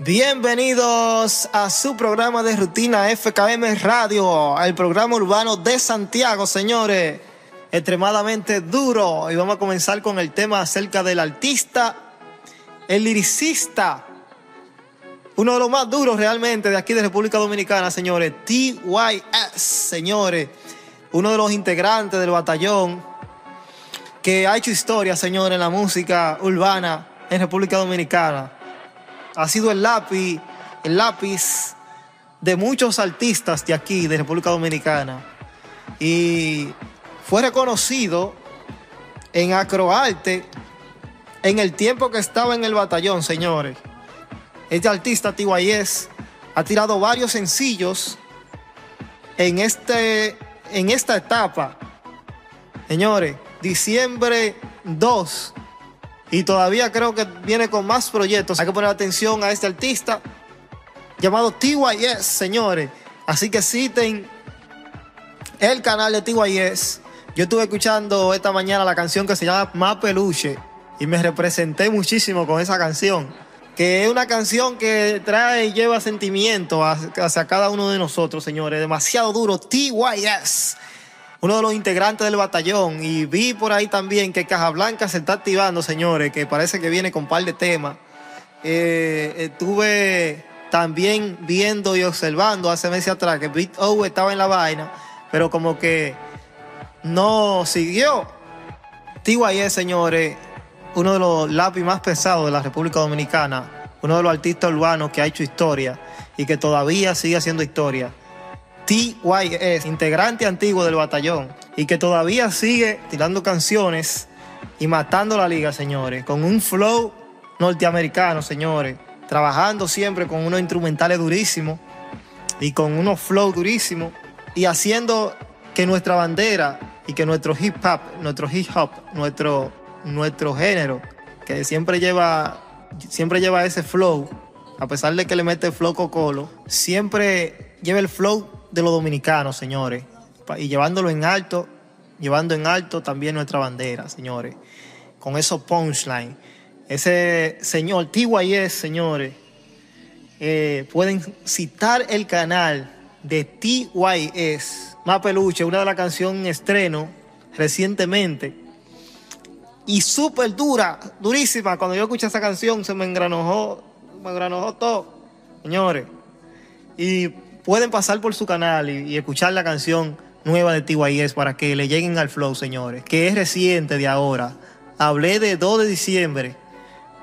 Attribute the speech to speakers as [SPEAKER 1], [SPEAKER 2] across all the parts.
[SPEAKER 1] Bienvenidos a su programa de rutina FKM Radio, el programa urbano de Santiago, señores. Extremadamente duro. Y vamos a comenzar con el tema acerca del artista, el liricista, uno de los más duros realmente de aquí de República Dominicana, señores. TYS, señores. Uno de los integrantes del batallón que ha hecho historia, señores, en la música urbana en República Dominicana ha sido el lápiz, de muchos artistas de aquí, de República Dominicana. Y fue reconocido en acroarte en el tiempo que estaba en el batallón, señores. Este artista TYS ha tirado varios sencillos en, este, en esta etapa. Señores, diciembre 2 y todavía creo que viene con más proyectos. Hay que poner atención a este artista llamado TYS, señores. Así que citen el canal de TYS. Yo estuve escuchando esta mañana la canción que se llama Más Peluche y me representé muchísimo con esa canción. Que es una canción que trae y lleva sentimiento hacia cada uno de nosotros, señores. Demasiado duro. TYS uno de los integrantes del batallón. Y vi por ahí también que Blanca se está activando, señores, que parece que viene con un par de temas. Eh, estuve también viendo y observando hace meses atrás que Beat O estaba en la vaina, pero como que no siguió. TYE, señores, uno de los lápiz más pesados de la República Dominicana, uno de los artistas urbanos que ha hecho historia y que todavía sigue haciendo historia. TYS, integrante antiguo del batallón, y que todavía sigue tirando canciones y matando la liga, señores, con un flow norteamericano, señores, trabajando siempre con unos instrumentales durísimos y con unos flow durísimos y haciendo que nuestra bandera y que nuestro hip hop, nuestro hip hop, nuestro, nuestro género, que siempre lleva, siempre lleva ese flow, a pesar de que le mete flow cocolo, siempre lleva el flow de los dominicanos, señores, y llevándolo en alto, llevando en alto también nuestra bandera, señores, con esos punchlines. Ese señor TYS, señores, eh, pueden citar el canal de TYS, Más Peluche, una de las canciones en estreno recientemente. Y súper dura, durísima. Cuando yo escuché esa canción se me engranojó, me engranojó todo, señores. Y pueden pasar por su canal y, escuchar la canción nueva de TYS para que le lleguen al flow, señores, que es reciente de ahora. Hablé de 2 de diciembre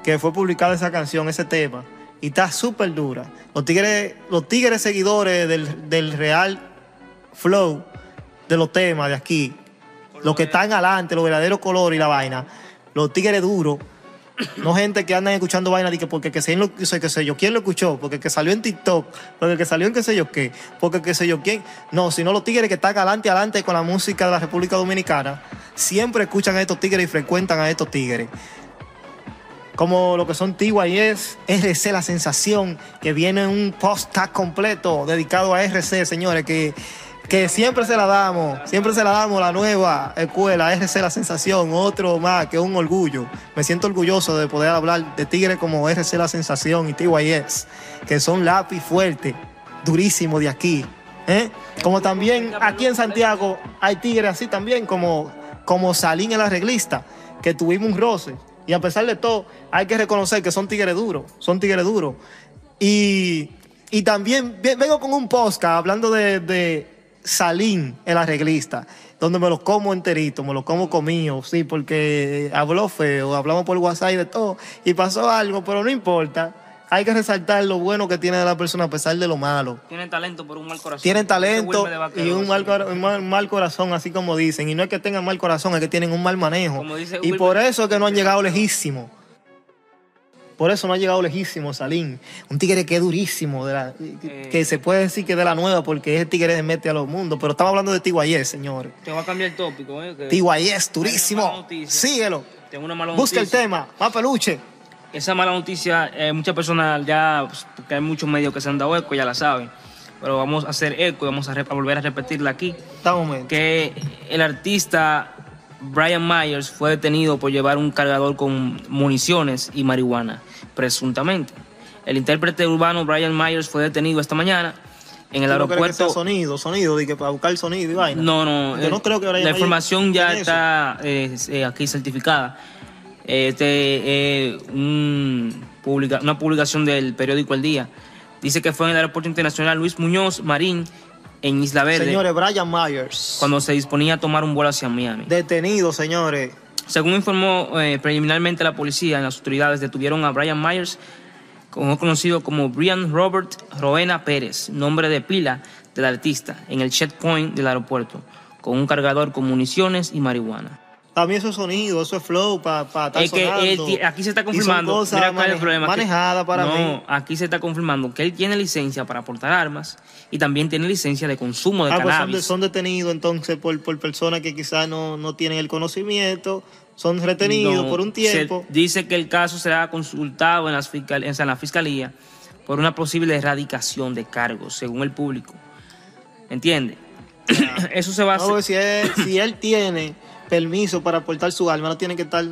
[SPEAKER 1] que fue publicada esa canción, ese tema, y está súper dura. Los tigres, los tigres seguidores del, del real flow de los temas de aquí, los que están adelante, los verdaderos colores y la vaina, los tigres duros no gente que andan escuchando vaina que porque que sé, yo quién lo escuchó, porque que salió en TikTok, porque que salió en qué sé yo qué, porque que sé yo quién. No, sino los tigres que están adelante adelante con la música de la República Dominicana, siempre escuchan a estos tigres y frecuentan a estos tigres. Como lo que son TYS, RC La Sensación, que viene un post-tag completo dedicado a RC, señores, que que siempre se la damos, siempre se la damos la nueva escuela, RC La Sensación, otro más que un orgullo. Me siento orgulloso de poder hablar de Tigres como RC La Sensación y TYS, que son lápiz fuerte, durísimo de aquí. ¿eh? Como también aquí en Santiago hay tigres así también, como, como Salín el arreglista, que tuvimos un roce. Y a pesar de todo, hay que reconocer que son tigres duros, son tigres duros. Y, y también vengo con un podcast hablando de Salín, el arreglista, donde me lo como enterito, me lo como comido, sí, porque habló feo, hablamos por WhatsApp y de todo, y pasó algo, pero no importa. Hay que resaltar lo bueno que tiene la persona a pesar de lo malo.
[SPEAKER 2] Tienen talento, por un mal corazón.
[SPEAKER 1] Tienen talento y un mal, mal, corazón, así como dicen. Y no es que tengan mal corazón, es que tienen un mal manejo. y por eso es que no han llegado lejísimo. Por eso no ha llegado lejísimo Salín. Un tigre que es durísimo, eh. que se puede decir que es de la nueva porque es el tigre de mete a los mundos. Pero estamos hablando de TYS, señores.
[SPEAKER 2] Te va a cambiar el tópico, ¿eh?
[SPEAKER 1] TYS, durísimo. Síguelo.
[SPEAKER 2] Tengo una mala
[SPEAKER 1] Busca el tema, más peluche.
[SPEAKER 2] Esa mala noticia, eh, muchas personas ya, pues, porque hay muchos medios que se han dado eco, ya la saben. Pero vamos a hacer eco y vamos a, a volver a repetirla aquí. Que el artista Brian Myers fue detenido por llevar un cargador con municiones y marihuana, presuntamente. El intérprete urbano Brian Myers fue detenido esta mañana en el aeropuerto.
[SPEAKER 1] No sonido, sonido, que para buscar sonido y vaina.
[SPEAKER 2] No, no. Yo no creo que La información ya está eh, aquí certificada. Este, una publicación del periódico El Día. Dice que fue en el aeropuerto internacional Luis Muñoz Marín en Isla Verde.
[SPEAKER 1] Señores, Brian Myers.
[SPEAKER 2] Cuando se disponía a tomar un vuelo hacia Miami.
[SPEAKER 1] Detenido, señores.
[SPEAKER 2] Según informó eh, preliminarmente la policía, las autoridades detuvieron a Brian Myers, conocido como Brian Robert Roena Pérez, nombre de pila del artista, en el checkpoint del aeropuerto, con un cargador con municiones y marihuana.
[SPEAKER 1] También eso es sonido, eso es flow para pa estar
[SPEAKER 2] es que aquí se está confirmando.
[SPEAKER 1] Mira cuál el problema. Manejada para
[SPEAKER 2] no, aquí se está confirmando que él tiene licencia para portar armas y también tiene licencia de consumo de ah, pues cannabis.
[SPEAKER 1] son, detenidos entonces por, por personas que quizás no, no tienen el conocimiento son retenidos por un tiempo.
[SPEAKER 2] dice que el caso será consultado en, las en la fiscalía por una posible erradicación de cargos, según el público. ¿Entiende? Eso se va a hacer.
[SPEAKER 1] Si, si él tiene permiso para aportar su alma, no tiene que estar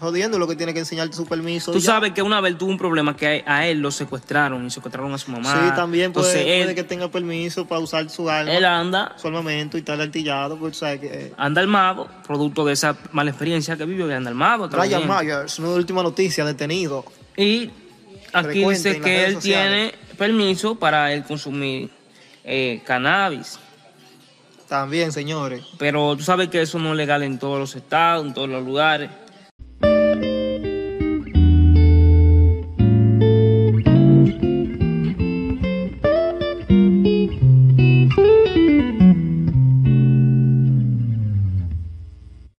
[SPEAKER 1] jodiendo lo que tiene que enseñar su permiso.
[SPEAKER 2] Tú sabes que una vez tuvo un problema que a él lo secuestraron y secuestraron a su mamá.
[SPEAKER 1] Sí, también puede, que tenga permiso para usar su alma.
[SPEAKER 2] Él anda.
[SPEAKER 1] Su armamento y tal artillado, pues sabes que... Eh.
[SPEAKER 2] Anda armado, producto de esa mala experiencia que vivió y anda armado.
[SPEAKER 1] Ryan Myers, una última noticia, detenido.
[SPEAKER 2] Y aquí dice que él tiene permiso para él consumir eh, cannabis.
[SPEAKER 1] También, señores.
[SPEAKER 2] Pero tú sabes que eso no es legal en todos los estados, en todos los lugares.